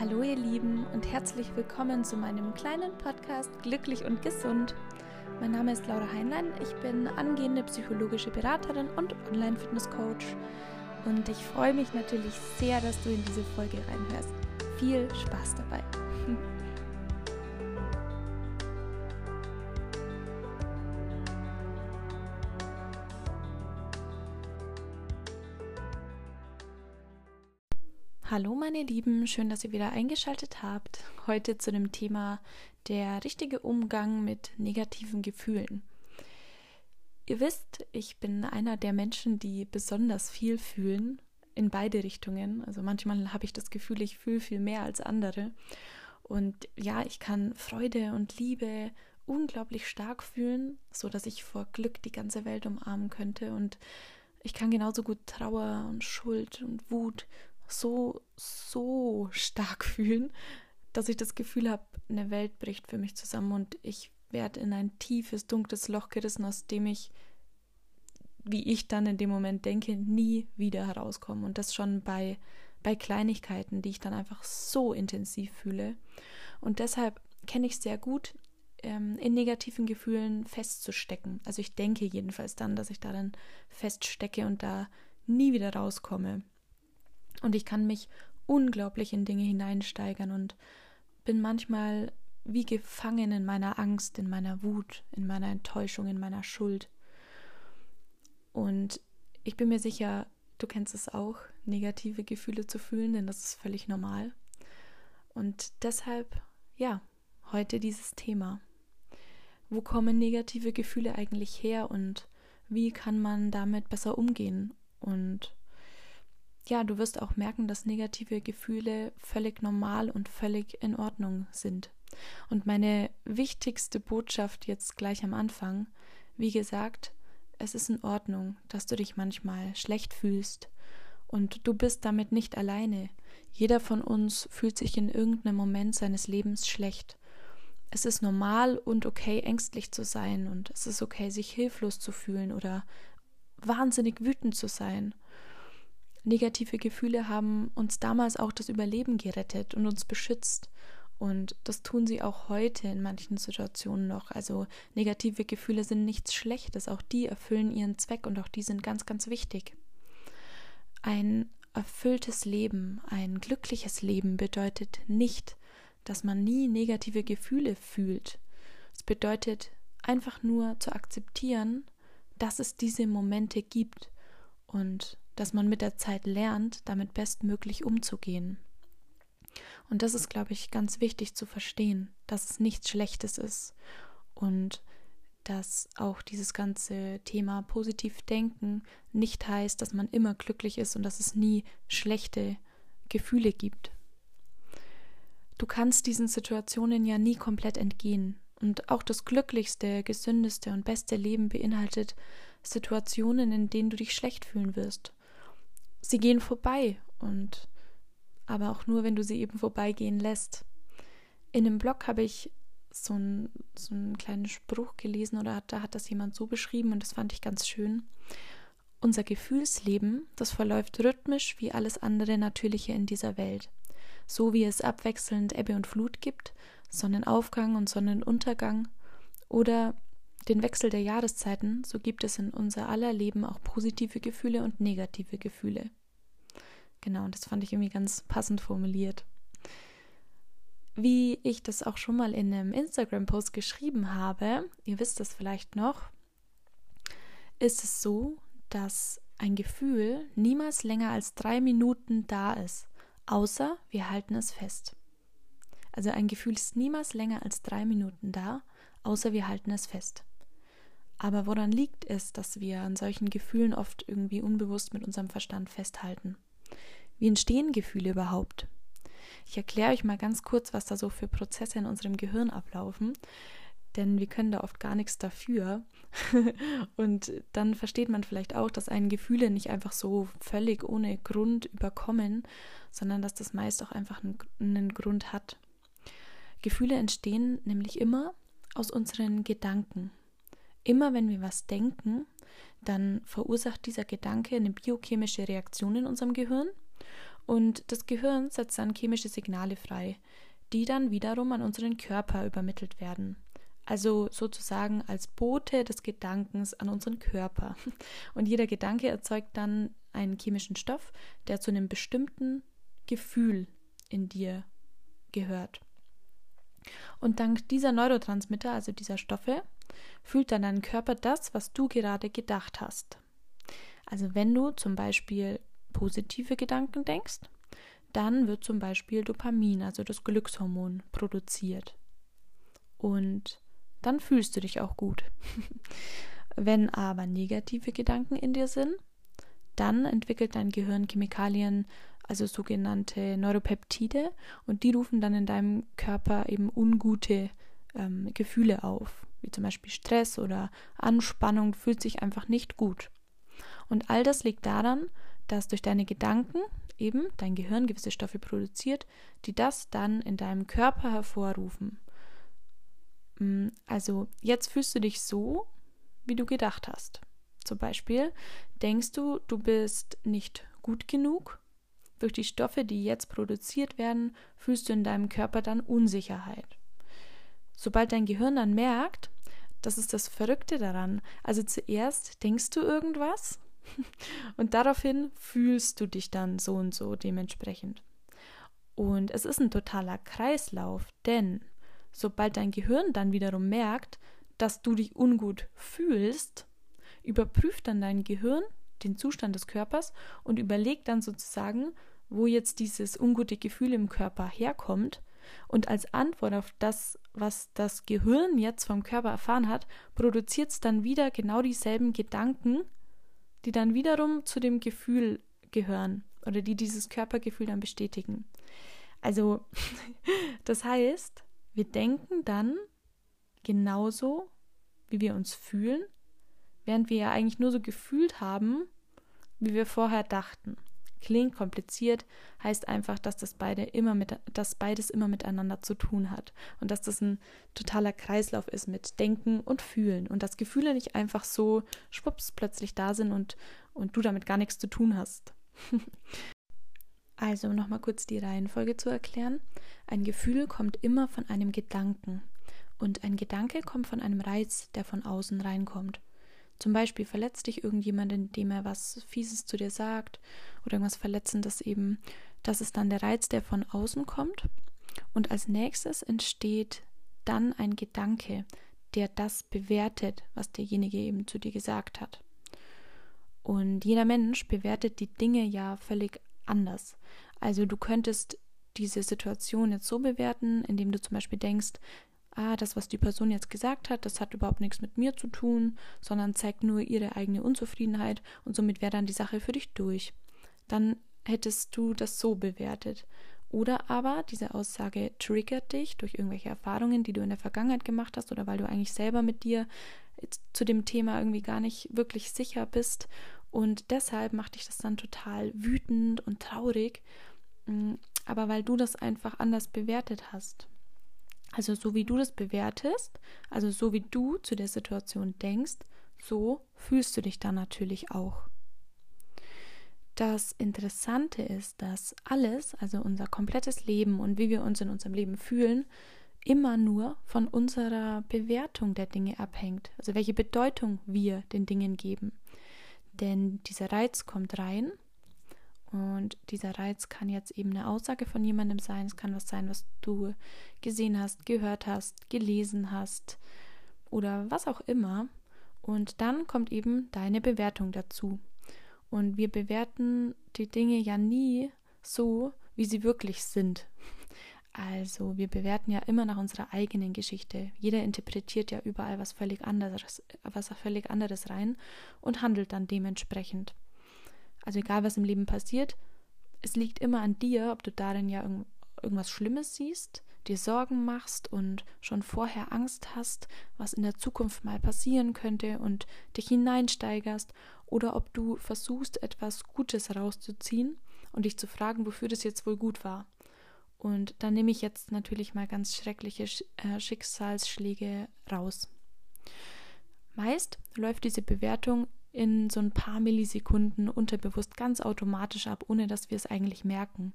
Hallo ihr Lieben und herzlich willkommen zu meinem kleinen Podcast Glücklich und Gesund. Mein Name ist Laura Heinlein, ich bin angehende psychologische Beraterin und Online-Fitness-Coach und ich freue mich natürlich sehr, dass du in diese Folge reinhörst. Viel Spaß dabei! Hallo meine Lieben, schön, dass ihr wieder eingeschaltet habt. Heute zu dem Thema der richtige Umgang mit negativen Gefühlen. Ihr wisst, ich bin einer der Menschen, die besonders viel fühlen, in beide Richtungen. Also manchmal habe ich das Gefühl, ich fühle viel mehr als andere. Und ja, ich kann Freude und Liebe unglaublich stark fühlen, so dass ich vor Glück die ganze Welt umarmen könnte und ich kann genauso gut Trauer und Schuld und Wut so, so stark fühlen, dass ich das Gefühl habe, eine Welt bricht für mich zusammen und ich werde in ein tiefes, dunkles Loch gerissen, aus dem ich, wie ich dann in dem Moment denke, nie wieder herauskomme. Und das schon bei, bei Kleinigkeiten, die ich dann einfach so intensiv fühle. Und deshalb kenne ich sehr gut, ähm, in negativen Gefühlen festzustecken. Also ich denke jedenfalls dann, dass ich darin feststecke und da nie wieder rauskomme. Und ich kann mich unglaublich in Dinge hineinsteigern und bin manchmal wie gefangen in meiner Angst, in meiner Wut, in meiner Enttäuschung, in meiner Schuld. Und ich bin mir sicher, du kennst es auch, negative Gefühle zu fühlen, denn das ist völlig normal. Und deshalb, ja, heute dieses Thema. Wo kommen negative Gefühle eigentlich her und wie kann man damit besser umgehen? Und ja, du wirst auch merken, dass negative Gefühle völlig normal und völlig in Ordnung sind. Und meine wichtigste Botschaft jetzt gleich am Anfang, wie gesagt, es ist in Ordnung, dass du dich manchmal schlecht fühlst. Und du bist damit nicht alleine. Jeder von uns fühlt sich in irgendeinem Moment seines Lebens schlecht. Es ist normal und okay, ängstlich zu sein und es ist okay, sich hilflos zu fühlen oder wahnsinnig wütend zu sein. Negative Gefühle haben uns damals auch das Überleben gerettet und uns beschützt. Und das tun sie auch heute in manchen Situationen noch. Also negative Gefühle sind nichts Schlechtes. Auch die erfüllen ihren Zweck und auch die sind ganz, ganz wichtig. Ein erfülltes Leben, ein glückliches Leben bedeutet nicht, dass man nie negative Gefühle fühlt. Es bedeutet einfach nur zu akzeptieren, dass es diese Momente gibt und dass man mit der Zeit lernt, damit bestmöglich umzugehen. Und das ist, glaube ich, ganz wichtig zu verstehen, dass es nichts Schlechtes ist und dass auch dieses ganze Thema positiv denken nicht heißt, dass man immer glücklich ist und dass es nie schlechte Gefühle gibt. Du kannst diesen Situationen ja nie komplett entgehen. Und auch das glücklichste, gesündeste und beste Leben beinhaltet Situationen, in denen du dich schlecht fühlen wirst sie gehen vorbei und aber auch nur, wenn du sie eben vorbeigehen lässt. In einem Blog habe ich so, ein, so einen kleinen Spruch gelesen oder hat, da hat das jemand so beschrieben und das fand ich ganz schön. Unser Gefühlsleben, das verläuft rhythmisch wie alles andere Natürliche in dieser Welt. So wie es abwechselnd Ebbe und Flut gibt, Sonnenaufgang und Sonnenuntergang oder den Wechsel der Jahreszeiten, so gibt es in unser aller Leben auch positive Gefühle und negative Gefühle. Genau, und das fand ich irgendwie ganz passend formuliert. Wie ich das auch schon mal in einem Instagram-Post geschrieben habe, ihr wisst das vielleicht noch, ist es so, dass ein Gefühl niemals länger als drei Minuten da ist, außer wir halten es fest. Also ein Gefühl ist niemals länger als drei Minuten da, außer wir halten es fest. Aber woran liegt es, dass wir an solchen Gefühlen oft irgendwie unbewusst mit unserem Verstand festhalten? Wie entstehen Gefühle überhaupt? Ich erkläre euch mal ganz kurz, was da so für Prozesse in unserem Gehirn ablaufen, denn wir können da oft gar nichts dafür. und dann versteht man vielleicht auch, dass einen Gefühle nicht einfach so völlig ohne Grund überkommen, sondern dass das meist auch einfach einen, einen Grund hat. Gefühle entstehen nämlich immer aus unseren Gedanken. Immer wenn wir was denken, dann verursacht dieser Gedanke eine biochemische Reaktion in unserem Gehirn Und das Gehirn setzt dann chemische Signale frei, die dann wiederum an unseren Körper übermittelt werden. Also sozusagen als Bote des Gedankens an unseren Körper. Und jeder Gedanke erzeugt dann einen chemischen Stoff, der zu einem bestimmten Gefühl in dir gehört. Und dank dieser Neurotransmitter, also dieser Stoffe, fühlt dann dein Körper das, was du gerade gedacht hast. Also wenn du zum Beispiel positive Gedanken denkst, dann wird zum Beispiel Dopamin, also das Glückshormon, produziert. Und dann fühlst du dich auch gut. wenn aber negative Gedanken in dir sind, dann entwickelt dein Gehirn Chemikalien, also sogenannte Neuropeptide, und die rufen dann in deinem Körper eben ungute ähm, Gefühle auf, wie zum Beispiel Stress oder Anspannung, fühlt sich einfach nicht gut. Und all das liegt daran, dass durch deine Gedanken eben dein Gehirn gewisse Stoffe produziert, die das dann in deinem Körper hervorrufen. Mm, also jetzt fühlst du dich so, wie du gedacht hast. Zum Beispiel denkst du, du bist nicht gut genug. Durch die Stoffe, die jetzt produziert werden, fühlst du in deinem Körper dann Unsicherheit. Sobald dein Gehirn dann merkt, das ist das Verrückte daran. Also zuerst denkst du irgendwas und daraufhin fühlst du dich dann so und so dementsprechend. Und es ist ein totaler Kreislauf, denn sobald dein Gehirn dann wiederum merkt, dass du dich ungut fühlst, überprüft dann dein Gehirn den Zustand des Körpers und überlegt dann sozusagen, wo jetzt dieses ungute Gefühl im Körper herkommt. Und als Antwort auf das, was das Gehirn jetzt vom Körper erfahren hat, produziert es dann wieder genau dieselben Gedanken, die dann wiederum zu dem Gefühl gehören oder die dieses Körpergefühl dann bestätigen. Also, das heißt, wir denken dann genauso, wie wir uns fühlen während wir ja eigentlich nur so gefühlt haben, wie wir vorher dachten. Klingt kompliziert, heißt einfach, dass das beide immer mit, dass beides immer miteinander zu tun hat und dass das ein totaler Kreislauf ist mit Denken und Fühlen und dass Gefühle nicht einfach so schwupps plötzlich da sind und, und du damit gar nichts zu tun hast. also, um nochmal kurz die Reihenfolge zu erklären. Ein Gefühl kommt immer von einem Gedanken und ein Gedanke kommt von einem Reiz, der von außen reinkommt. Zum Beispiel verletzt dich irgendjemand, indem er was Fieses zu dir sagt oder irgendwas Verletzendes eben. Das ist dann der Reiz, der von außen kommt. Und als nächstes entsteht dann ein Gedanke, der das bewertet, was derjenige eben zu dir gesagt hat. Und jeder Mensch bewertet die Dinge ja völlig anders. Also du könntest diese Situation jetzt so bewerten, indem du zum Beispiel denkst, ah, das, was die Person jetzt gesagt hat, das hat überhaupt nichts mit mir zu tun, sondern zeigt nur ihre eigene Unzufriedenheit und somit wäre dann die Sache für dich durch. Dann hättest du das so bewertet. Oder aber diese Aussage triggert dich durch irgendwelche Erfahrungen, die du in der Vergangenheit gemacht hast oder weil du eigentlich selber mit dir zu dem Thema irgendwie gar nicht wirklich sicher bist und deshalb macht dich das dann total wütend und traurig, mm, aber weil du das einfach anders bewertet hast. Also so wie du das bewertest, also so wie du zu der Situation denkst, so fühlst du dich dann natürlich auch. Das Interessante ist, dass alles, also unser komplettes Leben und wie wir uns in unserem Leben fühlen, immer nur von unserer Bewertung der Dinge abhängt, also welche Bedeutung wir den Dingen geben. Denn dieser Reiz kommt rein und dieser Reiz kann jetzt eben eine Aussage von jemandem sein. Es kann was sein, was du gesehen hast, gehört hast, gelesen hast oder was auch immer. Und dann kommt eben deine Bewertung dazu. Und wir bewerten die Dinge ja nie so, wie sie wirklich sind. Also wir bewerten ja immer nach unserer eigenen Geschichte. Jeder interpretiert ja überall was völlig anderes, was völlig anderes rein und handelt dann dementsprechend. Also egal, was im Leben passiert, es liegt immer an dir, ob du darin ja irgend, irgendwas Schlimmes siehst, dir Sorgen machst und schon vorher Angst hast, was in der Zukunft mal passieren könnte und dich hineinsteigerst, oder ob du versuchst, etwas Gutes rauszuziehen und dich zu fragen, wofür das jetzt wohl gut war. Und da nehme ich jetzt natürlich mal ganz schreckliche äh, Schicksalsschläge raus. Meist läuft diese Bewertung in so ein paar Millisekunden unterbewusst ganz automatisch ab, ohne dass wir es eigentlich merken.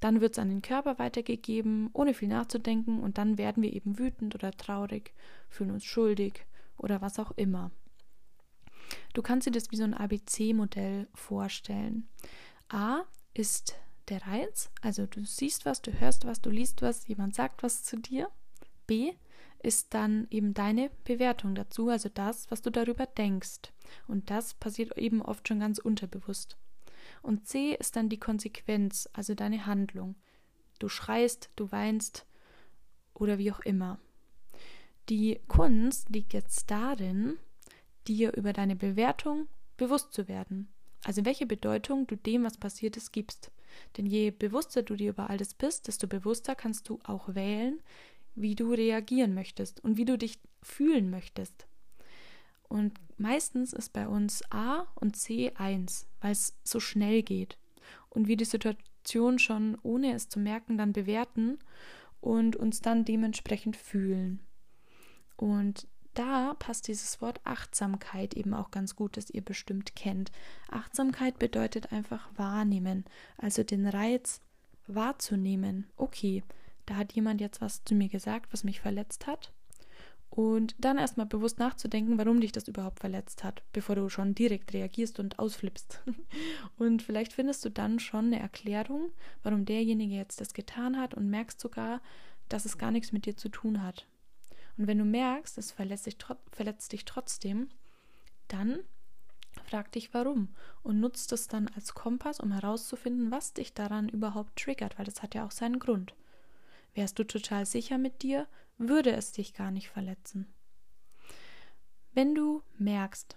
Dann wird es an den Körper weitergegeben, ohne viel nachzudenken, und dann werden wir eben wütend oder traurig, fühlen uns schuldig oder was auch immer. Du kannst dir das wie so ein ABC-Modell vorstellen. A ist der Reiz, also du siehst was, du hörst was, du liest was, jemand sagt was zu dir. B ist dann eben deine Bewertung dazu, also das, was du darüber denkst. Und das passiert eben oft schon ganz unterbewusst. Und C ist dann die Konsequenz, also deine Handlung. Du schreist, du weinst oder wie auch immer. Die Kunst liegt jetzt darin, dir über deine Bewertung bewusst zu werden. Also welche Bedeutung du dem, was passiert ist, gibst. Denn je bewusster du dir über alles bist, desto bewusster kannst du auch wählen, wie du reagieren möchtest und wie du dich fühlen möchtest. Und meistens ist bei uns A und C eins, weil es so schnell geht und wir die Situation schon, ohne es zu merken, dann bewerten und uns dann dementsprechend fühlen. Und da passt dieses Wort Achtsamkeit eben auch ganz gut, das ihr bestimmt kennt. Achtsamkeit bedeutet einfach wahrnehmen, also den Reiz wahrzunehmen. Okay, da hat jemand jetzt was zu mir gesagt, was mich verletzt hat. Und dann erstmal bewusst nachzudenken, warum dich das überhaupt verletzt hat, bevor du schon direkt reagierst und ausflippst. Und vielleicht findest du dann schon eine Erklärung, warum derjenige jetzt das getan hat und merkst sogar, dass es gar nichts mit dir zu tun hat. Und wenn du merkst, es verletzt dich, verletzt dich trotzdem, dann frag dich warum und nutzt es dann als Kompass, um herauszufinden, was dich daran überhaupt triggert, weil das hat ja auch seinen Grund. Wärst du total sicher mit dir, würde es dich gar nicht verletzen. Wenn du merkst,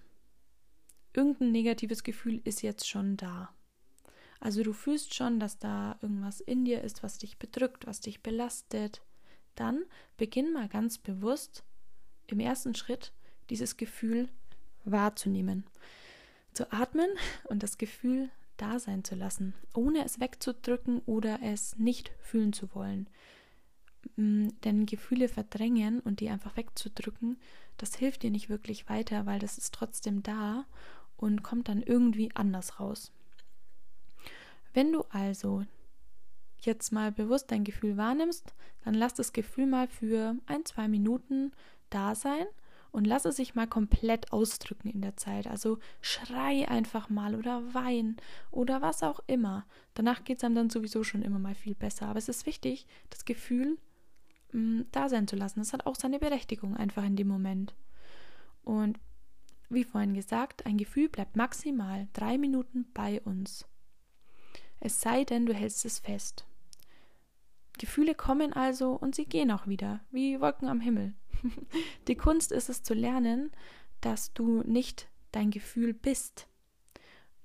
irgendein negatives Gefühl ist jetzt schon da. Also du fühlst schon, dass da irgendwas in dir ist, was dich bedrückt, was dich belastet. Dann beginn mal ganz bewusst im ersten Schritt dieses Gefühl wahrzunehmen. Zu atmen und das Gefühl da sein zu lassen, ohne es wegzudrücken oder es nicht fühlen zu wollen. Mm, denn Gefühle verdrängen und die einfach wegzudrücken, das hilft dir nicht wirklich weiter, weil das ist trotzdem da und kommt dann irgendwie anders raus. Wenn du also jetzt mal bewusst dein Gefühl wahrnimmst, dann lass das Gefühl mal für ein, zwei Minuten da sein und lass es sich mal komplett ausdrücken in der Zeit. Also schrei einfach mal oder wein oder was auch immer. Danach geht es einem dann sowieso schon immer mal viel besser. Aber es ist wichtig, das Gefühl mh, da sein zu lassen. Das hat auch seine Berechtigung einfach in dem Moment. Und wie vorhin gesagt, ein Gefühl bleibt maximal drei Minuten bei uns. Es sei denn, du hältst es fest. Gefühle kommen also und sie gehen auch wieder, wie Wolken am Himmel. Die Kunst ist es zu lernen, dass du nicht dein Gefühl bist.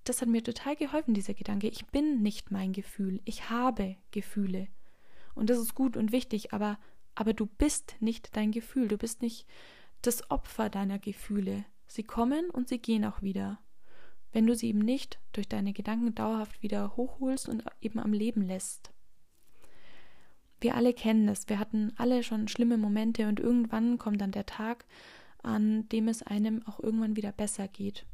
Das hat mir total geholfen, dieser Gedanke. Ich bin nicht mein Gefühl. Ich habe Gefühle. Und das ist gut und wichtig, aber aber du bist nicht dein Gefühl, du bist nicht das Opfer deiner Gefühle. Sie kommen und sie gehen auch wieder. Wenn du sie eben nicht durch deine Gedanken dauerhaft wieder hochholst und eben am Leben lässt. Wir alle kennen es, wir hatten alle schon schlimme Momente und irgendwann kommt dann der Tag, an dem es einem auch irgendwann wieder besser geht.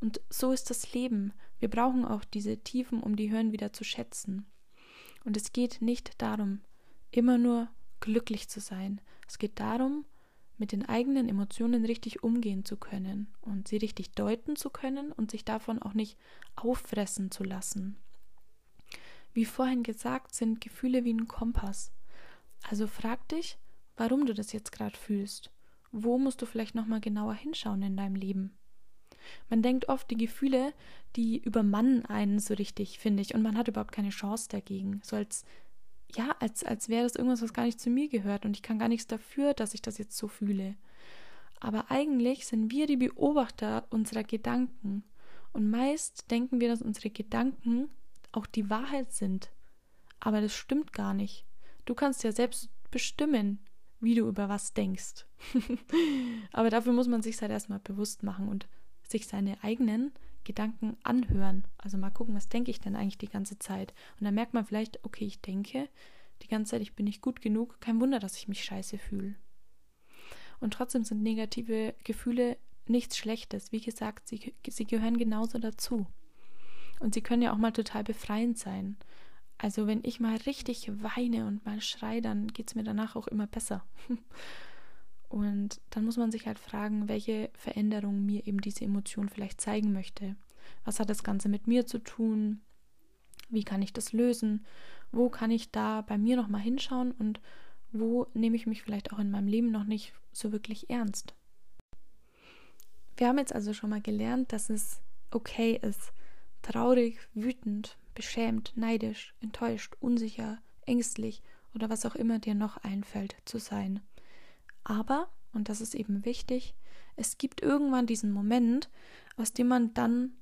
Und so ist das Leben. Wir brauchen auch diese Tiefen, um die Höhen wieder zu schätzen. Und es geht nicht darum, immer nur glücklich zu sein. Es geht darum, mit den eigenen Emotionen richtig umgehen zu können und sie richtig deuten zu können und sich davon auch nicht auffressen zu lassen. Wie vorhin gesagt, sind Gefühle wie ein Kompass. Also frag dich, warum du das jetzt gerade fühlst. Wo musst du vielleicht nochmal genauer hinschauen in deinem Leben? Man denkt oft, die Gefühle, die übermannen einen so richtig, finde ich, und man hat überhaupt keine Chance dagegen. So als ja, als, als wäre das irgendwas, was gar nicht zu mir gehört und ich kann gar nichts dafür, dass ich das jetzt so fühle. Aber eigentlich sind wir die Beobachter unserer Gedanken. Und meist denken wir, dass unsere Gedanken auch die Wahrheit sind. Aber das stimmt gar nicht. Du kannst ja selbst bestimmen, wie du über was denkst. Aber dafür muss man sich halt erstmal bewusst machen und sich seine eigenen Gedanken anhören. Also mal gucken, was denke ich denn eigentlich die ganze Zeit. Und dann merkt man vielleicht, okay, ich denke die ganze Zeit, ich bin nicht gut genug. Kein Wunder, dass ich mich scheiße fühle. Und trotzdem sind negative Gefühle nichts Schlechtes. Wie gesagt, sie, sie gehören genauso dazu. Und sie können ja auch mal total befreiend sein. Also wenn ich mal richtig weine und mal schreie, dann geht es mir danach auch immer besser. Und dann muss man sich halt fragen, welche Veränderung mir eben diese Emotion vielleicht zeigen möchte. Was hat das Ganze mit mir zu tun? Wie kann ich das lösen? Wo kann ich da bei mir nochmal hinschauen und wo nehme ich mich vielleicht auch in meinem Leben noch nicht so wirklich ernst? Wir haben jetzt also schon mal gelernt, dass es okay ist, traurig, wütend, beschämt, neidisch, enttäuscht, unsicher, ängstlich oder was auch immer dir noch einfällt zu sein. Aber, und das ist eben wichtig, es gibt irgendwann diesen Moment, aus dem man dann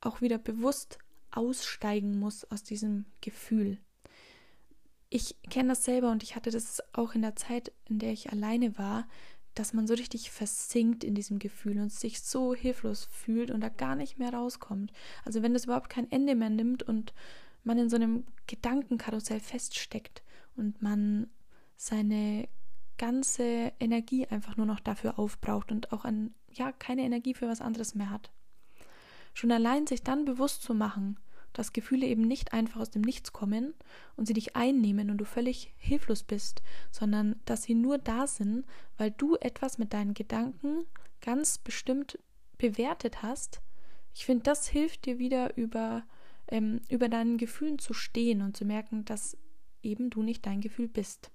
auch wieder bewusst aussteigen muss aus diesem Gefühl. Ich kenne das selber und ich hatte das auch in der Zeit, in der ich alleine war, dass man so richtig versinkt in diesem Gefühl und sich so hilflos fühlt und da gar nicht mehr rauskommt. Also wenn das überhaupt kein Ende mehr nimmt und man in so einem Gedankenkarussell feststeckt und man seine ganze Energie einfach nur noch dafür aufbraucht und auch an ja keine Energie für was anderes mehr hat. Schon allein sich dann bewusst zu machen, dass Gefühle eben nicht einfach aus dem Nichts kommen und sie dich einnehmen und du völlig hilflos bist, sondern dass sie nur da sind, weil du etwas mit deinen Gedanken ganz bestimmt bewertet hast. Ich finde, das hilft dir wieder über, ähm, über deinen Gefühlen zu stehen und zu merken, dass eben du nicht dein Gefühl bist.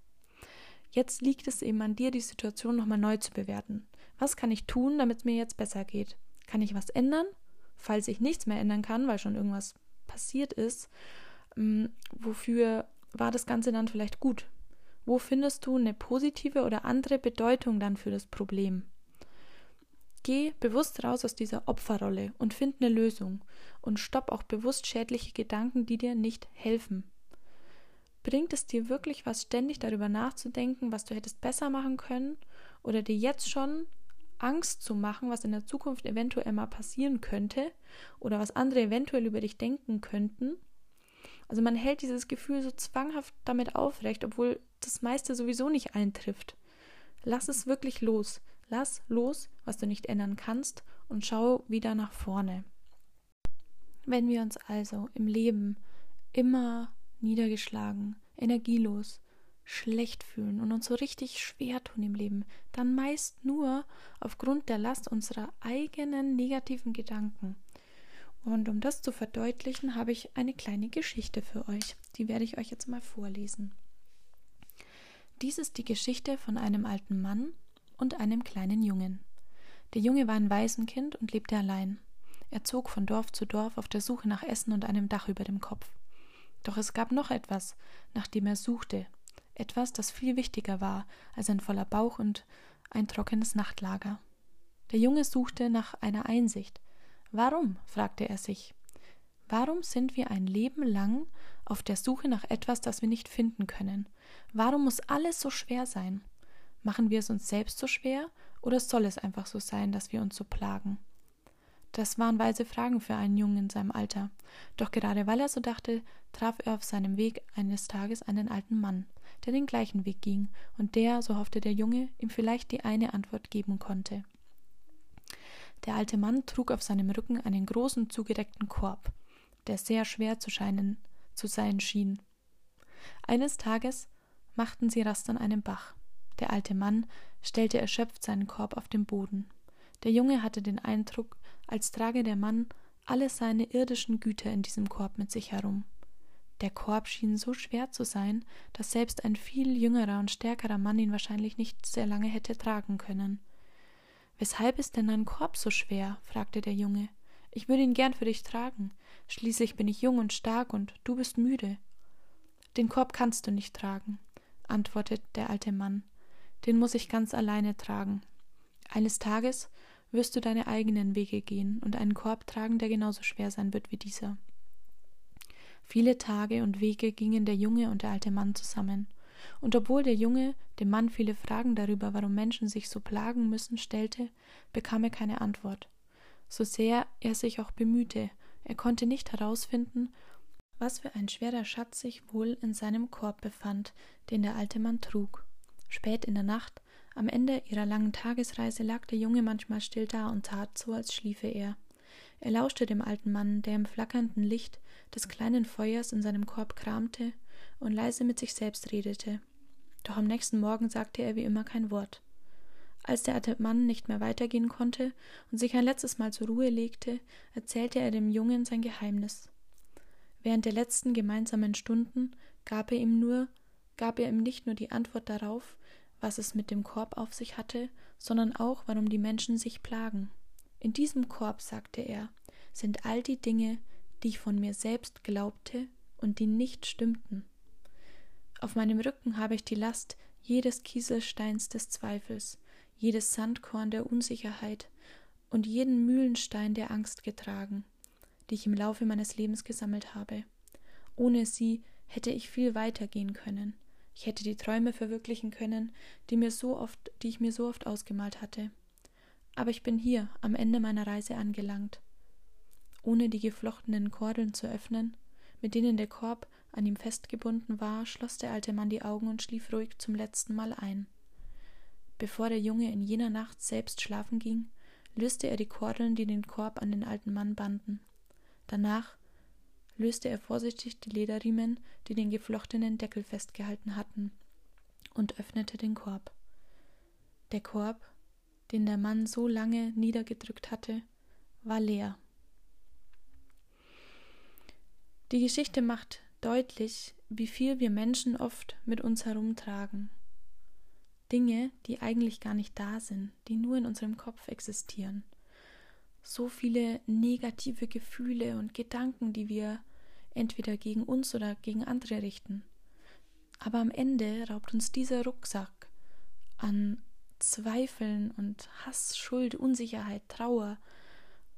Jetzt liegt es eben an dir, die Situation nochmal neu zu bewerten. Was kann ich tun, damit es mir jetzt besser geht? Kann ich was ändern? Falls ich nichts mehr ändern kann, weil schon irgendwas passiert ist, ähm, wofür war das Ganze dann vielleicht gut? Wo findest du eine positive oder andere Bedeutung dann für das Problem? Geh bewusst raus aus dieser Opferrolle und find eine Lösung und stopp auch bewusst schädliche Gedanken, die dir nicht helfen. Bringt es dir wirklich was, ständig darüber nachzudenken, was du hättest besser machen können oder dir jetzt schon Angst zu machen, was in der Zukunft eventuell mal passieren könnte oder was andere eventuell über dich denken könnten. Also man hält dieses Gefühl so zwanghaft damit aufrecht, obwohl das meiste sowieso nicht eintrifft. Lass es wirklich los. Lass los, was du nicht ändern kannst und schau wieder nach vorne. Wenn wir uns also im Leben immer niedergeschlagen, energielos, schlecht fühlen und uns so richtig schwer tun im Leben, dann meist nur aufgrund der Last unserer eigenen negativen Gedanken. Und um das zu verdeutlichen, habe ich eine kleine Geschichte für euch. Die werde ich euch jetzt mal vorlesen. Dies ist die Geschichte von einem alten Mann und einem kleinen Jungen. Der Junge war ein Waisenkind und lebte allein. Er zog von Dorf zu Dorf auf der Suche nach Essen und einem Dach über dem Kopf. Doch es gab noch etwas, nach dem er suchte, etwas, das viel wichtiger war als ein voller Bauch und ein trockenes Nachtlager. Der Junge suchte nach einer Einsicht. Warum? fragte er sich. Warum sind wir ein Leben lang auf der Suche nach etwas, das wir nicht finden können? Warum muss alles so schwer sein? Machen wir es uns selbst so schwer oder soll es einfach so sein, dass wir uns so plagen? Das waren weise Fragen für einen Jungen in seinem Alter. Doch gerade weil er so dachte, traf er auf seinem Weg eines Tages einen alten Mann, der den gleichen Weg ging und der, so hoffte der Junge, ihm vielleicht die eine Antwort geben konnte. Der alte Mann trug auf seinem Rücken einen großen zugedeckten Korb, der sehr schwer zu scheinen zu sein schien. Eines Tages machten sie Rast an einem Bach. Der alte Mann stellte erschöpft seinen Korb auf den Boden. Der Junge hatte den Eindruck, als trage der Mann alle seine irdischen Güter in diesem Korb mit sich herum. Der Korb schien so schwer zu sein, dass selbst ein viel jüngerer und stärkerer Mann ihn wahrscheinlich nicht sehr lange hätte tragen können. Weshalb ist denn dein Korb so schwer? fragte der Junge. Ich würde ihn gern für dich tragen. Schließlich bin ich jung und stark und du bist müde. Den Korb kannst du nicht tragen, antwortete der alte Mann. Den muss ich ganz alleine tragen. Eines Tages wirst du deine eigenen Wege gehen und einen Korb tragen, der genauso schwer sein wird wie dieser. Viele Tage und Wege gingen der Junge und der alte Mann zusammen, und obwohl der Junge dem Mann viele Fragen darüber, warum Menschen sich so plagen müssen, stellte, bekam er keine Antwort. So sehr er sich auch bemühte, er konnte nicht herausfinden, was für ein schwerer Schatz sich wohl in seinem Korb befand, den der alte Mann trug. Spät in der Nacht, Am Ende ihrer langen Tagesreise lag der Junge manchmal still da und tat so, als schliefe er. Er lauschte dem alten Mann, der im flackernden Licht des kleinen Feuers in seinem Korb kramte und leise mit sich selbst redete. Doch am nächsten Morgen sagte er wie immer kein Wort. Als der alte Mann nicht mehr weitergehen konnte und sich ein letztes Mal zur Ruhe legte, erzählte er dem Jungen sein Geheimnis. Während der letzten gemeinsamen Stunden gab er ihm nur, gab er ihm nicht nur die Antwort darauf, was es mit dem Korb auf sich hatte, sondern auch, warum die Menschen sich plagen. In diesem Korb, sagte er, sind all die Dinge, die ich von mir selbst glaubte und die nicht stimmten. Auf meinem Rücken habe ich die Last jedes Kieselsteins des Zweifels, jedes Sandkorn der Unsicherheit und jeden Mühlenstein der Angst getragen, die ich im Laufe meines Lebens gesammelt habe. Ohne sie hätte ich viel weiter gehen können. Ich hätte die Träume verwirklichen können, die mir so oft, die ich mir so oft ausgemalt hatte. Aber ich bin hier am Ende meiner Reise angelangt. Ohne die geflochtenen Kordeln zu öffnen, mit denen der Korb an ihm festgebunden war, schloss der alte Mann die Augen und schlief ruhig zum letzten Mal ein. Bevor der Junge in jener Nacht selbst schlafen ging, löste er die Kordeln, die den Korb an den alten Mann banden. Danach löste er vorsichtig die Lederriemen, die den geflochtenen Deckel festgehalten hatten, und öffnete den Korb. Der Korb, den der Mann so lange niedergedrückt hatte, war leer. Die Geschichte macht deutlich, wie viel wir Menschen oft mit uns herumtragen. Dinge, die eigentlich gar nicht da sind, die nur in unserem Kopf existieren. So viele negative Gefühle und Gedanken, die wir entweder gegen uns oder gegen andere richten. Aber am Ende raubt uns dieser Rucksack an Zweifeln und Hass, Schuld, Unsicherheit, Trauer,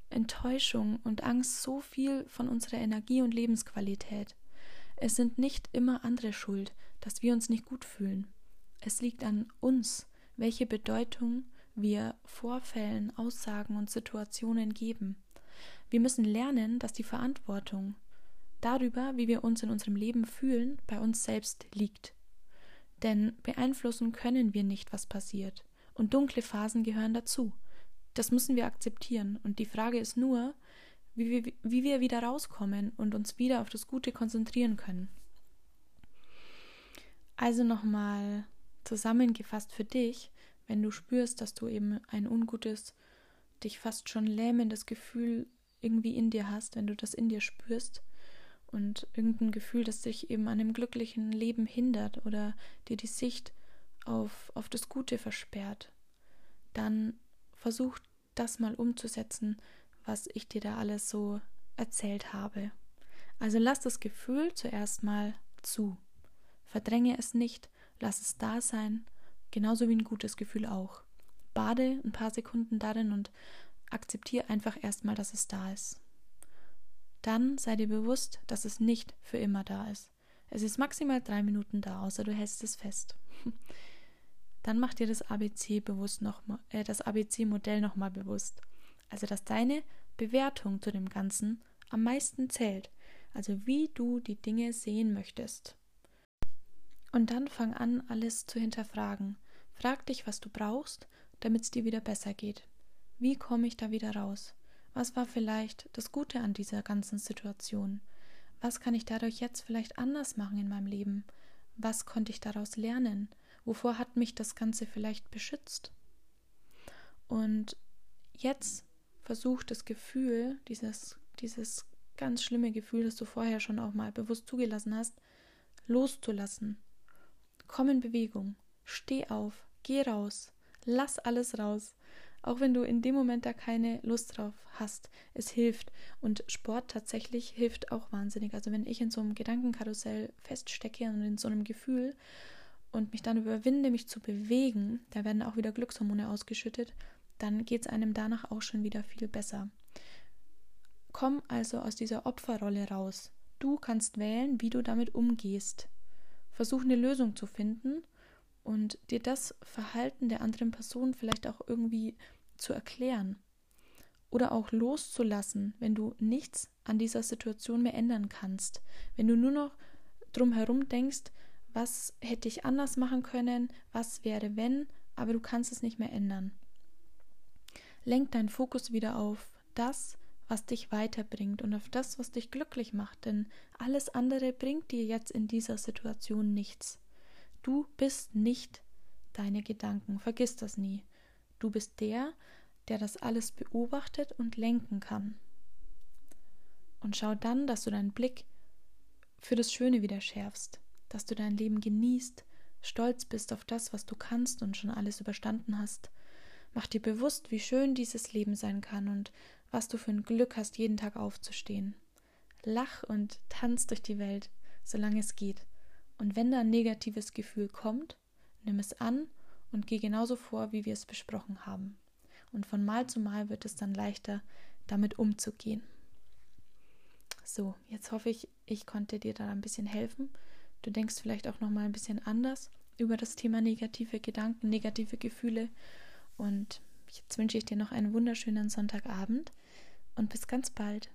Enttäuschung und Angst so viel von unserer Energie und Lebensqualität. Es sind nicht immer andere schuld, dass wir uns nicht gut fühlen. Es liegt an uns, welche Bedeutung wir Vorfällen, Aussagen und Situationen geben. Wir müssen lernen, dass die Verantwortung darüber, wie wir uns in unserem Leben fühlen, bei uns selbst liegt. Denn beeinflussen können wir nicht, was passiert. Und dunkle Phasen gehören dazu. Das müssen wir akzeptieren. Und die Frage ist nur, wie wir, wie wir wieder rauskommen und uns wieder auf das Gute konzentrieren können. Also nochmal zusammengefasst für dich, wenn du spürst, dass du eben ein ungutes, dich fast schon lähmendes Gefühl irgendwie in dir hast, wenn du das in dir spürst, und irgendein Gefühl, das dich eben an einem glücklichen Leben hindert oder dir die Sicht auf, auf das Gute versperrt, dann versuch das mal umzusetzen, was ich dir da alles so erzählt habe. Also lass das Gefühl zuerst mal zu. Verdränge es nicht, lass es da sein, genauso wie ein gutes Gefühl auch. Bade ein paar Sekunden darin und akzeptiere einfach erstmal, dass es da ist. Dann sei dir bewusst, dass es nicht für immer da ist. Es ist maximal drei Minuten da, außer du hältst es fest. Dann mach dir das ABC bewusst noch äh, das ABC-Modell nochmal bewusst. Also dass deine Bewertung zu dem Ganzen am meisten zählt. Also wie du die Dinge sehen möchtest. Und dann fang an, alles zu hinterfragen. Frag dich, was du brauchst, damit es dir wieder besser geht. Wie komme ich da wieder raus? Was war vielleicht das Gute an dieser ganzen Situation? Was kann ich dadurch jetzt vielleicht anders machen in meinem Leben? Was konnte ich daraus lernen? Wovor hat mich das Ganze vielleicht beschützt? Und jetzt versuch das Gefühl, dieses, dieses ganz schlimme Gefühl, das du vorher schon auch mal bewusst zugelassen hast, loszulassen. Komm in Bewegung, steh auf, geh raus, lass alles raus auch wenn du in dem Moment da keine Lust drauf hast. Es hilft. Und Sport tatsächlich hilft auch wahnsinnig. Also wenn ich in so einem Gedankenkarussell feststecke und in so einem Gefühl und mich dann überwinde, mich zu bewegen, da werden auch wieder Glückshormone ausgeschüttet, dann geht es einem danach auch schon wieder viel besser. Komm also aus dieser Opferrolle raus. Du kannst wählen, wie du damit umgehst. Versuch eine Lösung zu finden und dir das Verhalten der anderen Person vielleicht auch irgendwie zu erklären oder auch loszulassen, wenn du nichts an dieser Situation mehr ändern kannst, wenn du nur noch drumherum denkst, was hätte ich anders machen können, was wäre wenn, aber du kannst es nicht mehr ändern. Lenk deinen Fokus wieder auf das, was dich weiterbringt und auf das, was dich glücklich macht, denn alles andere bringt dir jetzt in dieser Situation nichts. Du bist nicht deine Gedanken, vergiss das nie. Du bist der, der das alles beobachtet und lenken kann. Und schau dann, dass du deinen Blick für das Schöne wieder schärfst, dass du dein Leben genießt, stolz bist auf das, was du kannst und schon alles überstanden hast. Mach dir bewusst, wie schön dieses Leben sein kann und was du für ein Glück hast, jeden Tag aufzustehen. Lach und tanz durch die Welt, solange es geht. Und wenn da ein negatives Gefühl kommt, nimm es an und geh genauso vor, wie wir es besprochen haben. Und von Mal zu Mal wird es dann leichter, damit umzugehen. So, jetzt hoffe ich, ich konnte dir da ein bisschen helfen. Du denkst vielleicht auch noch mal ein bisschen anders über das Thema negative Gedanken, negative Gefühle. Und jetzt wünsche ich dir noch einen wunderschönen Sonntagabend und bis ganz bald.